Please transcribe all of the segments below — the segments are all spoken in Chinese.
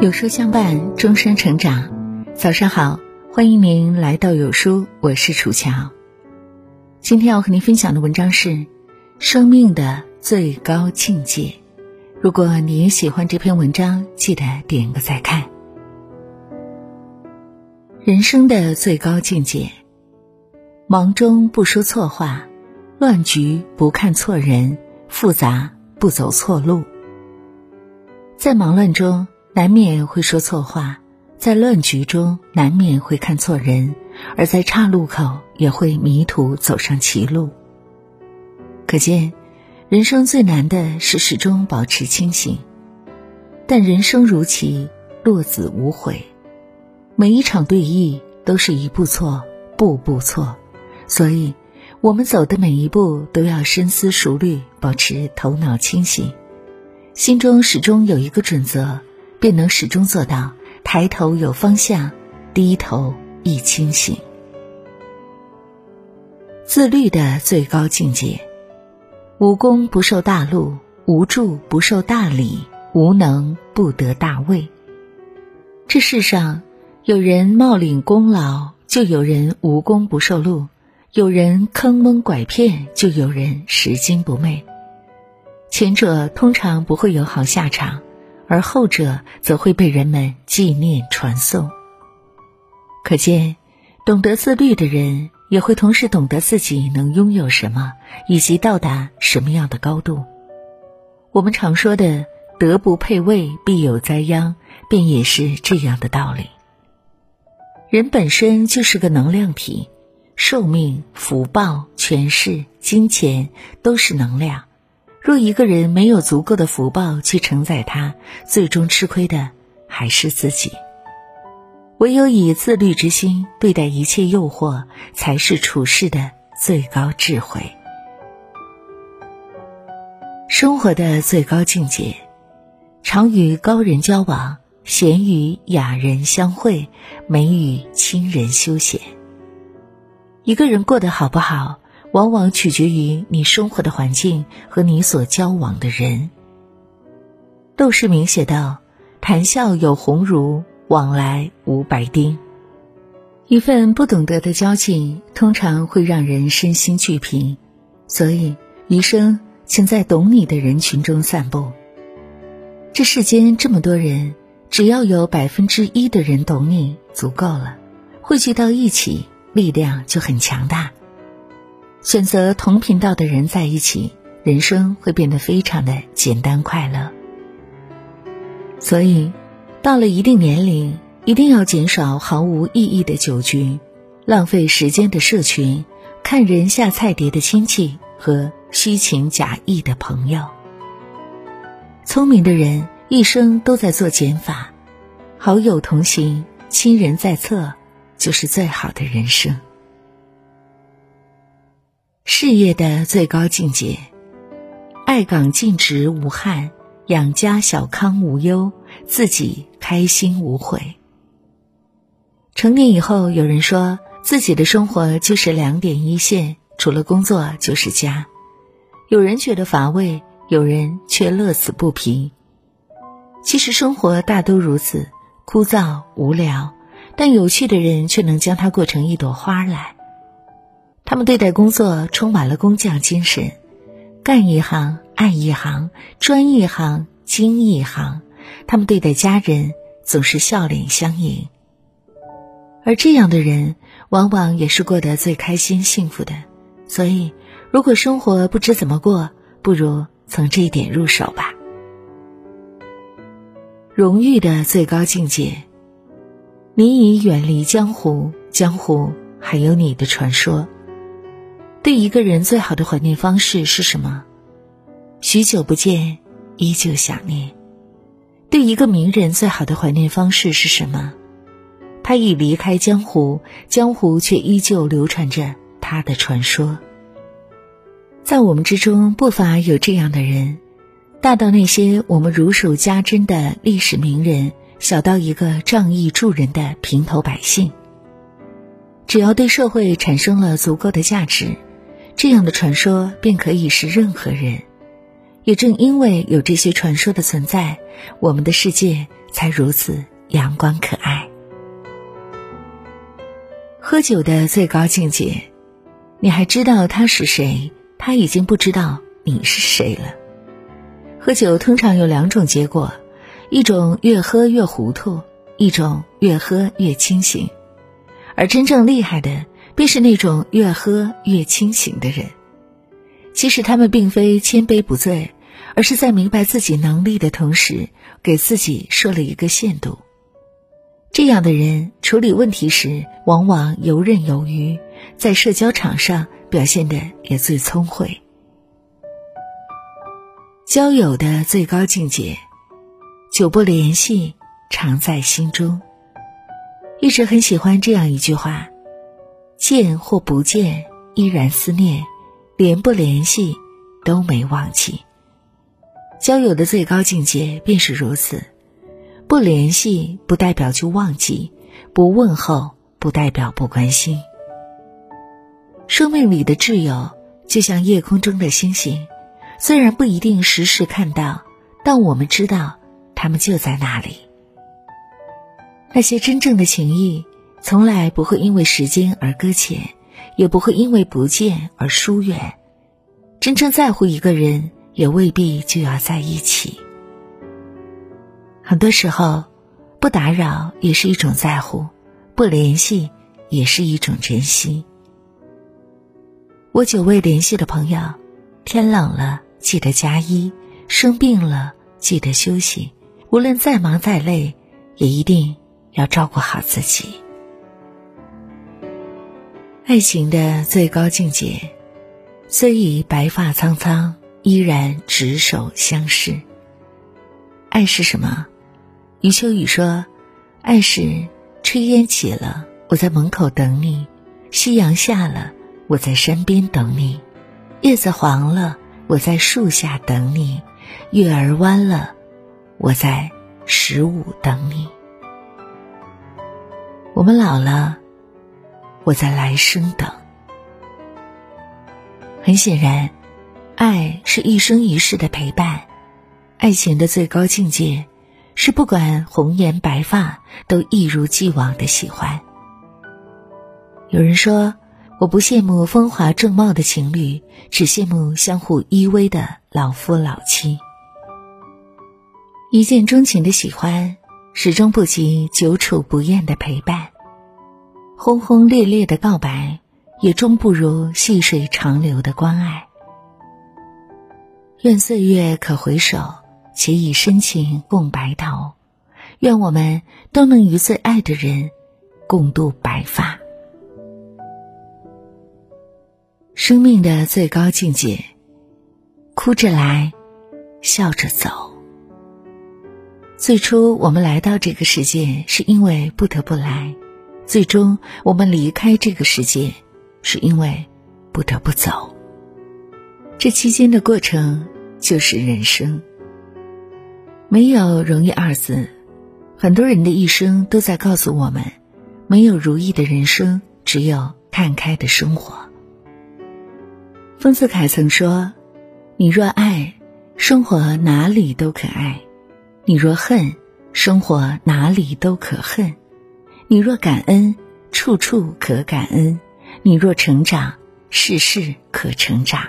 有书相伴，终身成长。早上好，欢迎您来到有书，我是楚乔。今天要和您分享的文章是《生命的最高境界》。如果你也喜欢这篇文章，记得点个再看。人生的最高境界：忙中不说错话，乱局不看错人，复杂不走错路。在忙乱中。难免会说错话，在乱局中难免会看错人，而在岔路口也会迷途走上歧路。可见，人生最难的是始终保持清醒。但人生如棋，落子无悔，每一场对弈都是一步错，步步错，所以，我们走的每一步都要深思熟虑，保持头脑清醒，心中始终有一个准则。便能始终做到抬头有方向，低头易清醒。自律的最高境界：无功不受大禄，无助不受大礼，无能不得大位。这世上，有人冒领功劳，就有人无功不受禄；有人坑蒙拐骗，就有人拾金不昧。前者通常不会有好下场。而后者则会被人们纪念传颂。可见，懂得自律的人也会同时懂得自己能拥有什么，以及到达什么样的高度。我们常说的“德不配位，必有灾殃”，便也是这样的道理。人本身就是个能量体，寿命、福报、权势、金钱都是能量。若一个人没有足够的福报去承载他，最终吃亏的还是自己。唯有以自律之心对待一切诱惑，才是处世的最高智慧。生活的最高境界，常与高人交往，闲与雅人相会，美与亲人休闲。一个人过得好不好？往往取决于你生活的环境和你所交往的人。窦世明写道：“谈笑有鸿儒，往来无白丁。”一份不懂得的交情，通常会让人身心俱疲。所以，余生请在懂你的人群中散步。这世间这么多人，只要有百分之一的人懂你，足够了。汇聚到一起，力量就很强大。选择同频道的人在一起，人生会变得非常的简单快乐。所以，到了一定年龄，一定要减少毫无意义的酒局、浪费时间的社群、看人下菜碟的亲戚和虚情假意的朋友。聪明的人一生都在做减法，好友同行，亲人在侧，就是最好的人生。事业的最高境界，爱岗尽职无憾，养家小康无忧，自己开心无悔。成年以后，有人说自己的生活就是两点一线，除了工作就是家。有人觉得乏味，有人却乐此不疲。其实生活大都如此，枯燥无聊，但有趣的人却能将它过成一朵花来。他们对待工作充满了工匠精神，干一行爱一行，专一行精一行。他们对待家人总是笑脸相迎，而这样的人往往也是过得最开心幸福的。所以，如果生活不知怎么过，不如从这一点入手吧。荣誉的最高境界，你已远离江湖，江湖还有你的传说。对一个人最好的怀念方式是什么？许久不见，依旧想念。对一个名人最好的怀念方式是什么？他已离开江湖，江湖却依旧流传着他的传说。在我们之中，不乏有这样的人，大到那些我们如数家珍的历史名人，小到一个仗义助人的平头百姓。只要对社会产生了足够的价值。这样的传说便可以是任何人，也正因为有这些传说的存在，我们的世界才如此阳光可爱。喝酒的最高境界，你还知道他是谁，他已经不知道你是谁了。喝酒通常有两种结果，一种越喝越糊涂，一种越喝越清醒。而真正厉害的，便是那种越喝越清醒的人。其实他们并非千杯不醉，而是在明白自己能力的同时，给自己设了一个限度。这样的人处理问题时，往往游刃有余，在社交场上表现的也最聪慧。交友的最高境界，久不联系，常在心中。一直很喜欢这样一句话：见或不见，依然思念；联不联系，都没忘记。交友的最高境界便是如此。不联系不代表就忘记，不问候不代表不关心。生命里的挚友，就像夜空中的星星。虽然不一定时时看到，但我们知道他们就在那里。那些真正的情谊，从来不会因为时间而搁浅，也不会因为不见而疏远。真正在乎一个人，也未必就要在一起。很多时候，不打扰也是一种在乎，不联系也是一种珍惜。我久未联系的朋友，天冷了。记得加衣，生病了记得休息。无论再忙再累，也一定要照顾好自己。爱情的最高境界，虽已白发苍苍，依然执手相视。爱是什么？余秋雨说：“爱是炊烟起了，我在门口等你；夕阳下了，我在山边等你；叶子黄了。”我在树下等你，月儿弯了，我在十五等你。我们老了，我在来生等。很显然，爱是一生一世的陪伴，爱情的最高境界是不管红颜白发都一如既往的喜欢。有人说。我不羡慕风华正茂的情侣，只羡慕相互依偎的老夫老妻。一见钟情的喜欢，始终不及久处不厌的陪伴；轰轰烈烈的告白，也终不如细水长流的关爱。愿岁月可回首，且以深情共白头。愿我们都能与最爱的人共度白发。生命的最高境界，哭着来，笑着走。最初我们来到这个世界是因为不得不来，最终我们离开这个世界是因为不得不走。这期间的过程就是人生。没有容易二字，很多人的一生都在告诉我们，没有如意的人生，只有看开的生活。丰子恺曾说：“你若爱，生活哪里都可爱；你若恨，生活哪里都可恨；你若感恩，处处可感恩；你若成长，事事可成长。”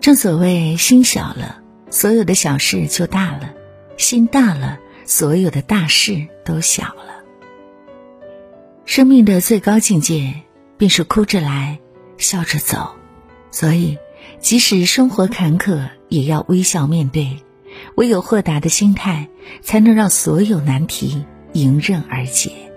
正所谓，心小了，所有的小事就大了；心大了，所有的大事都小了。生命的最高境界，便是哭着来。笑着走，所以即使生活坎坷，也要微笑面对。唯有豁达的心态，才能让所有难题迎刃而解。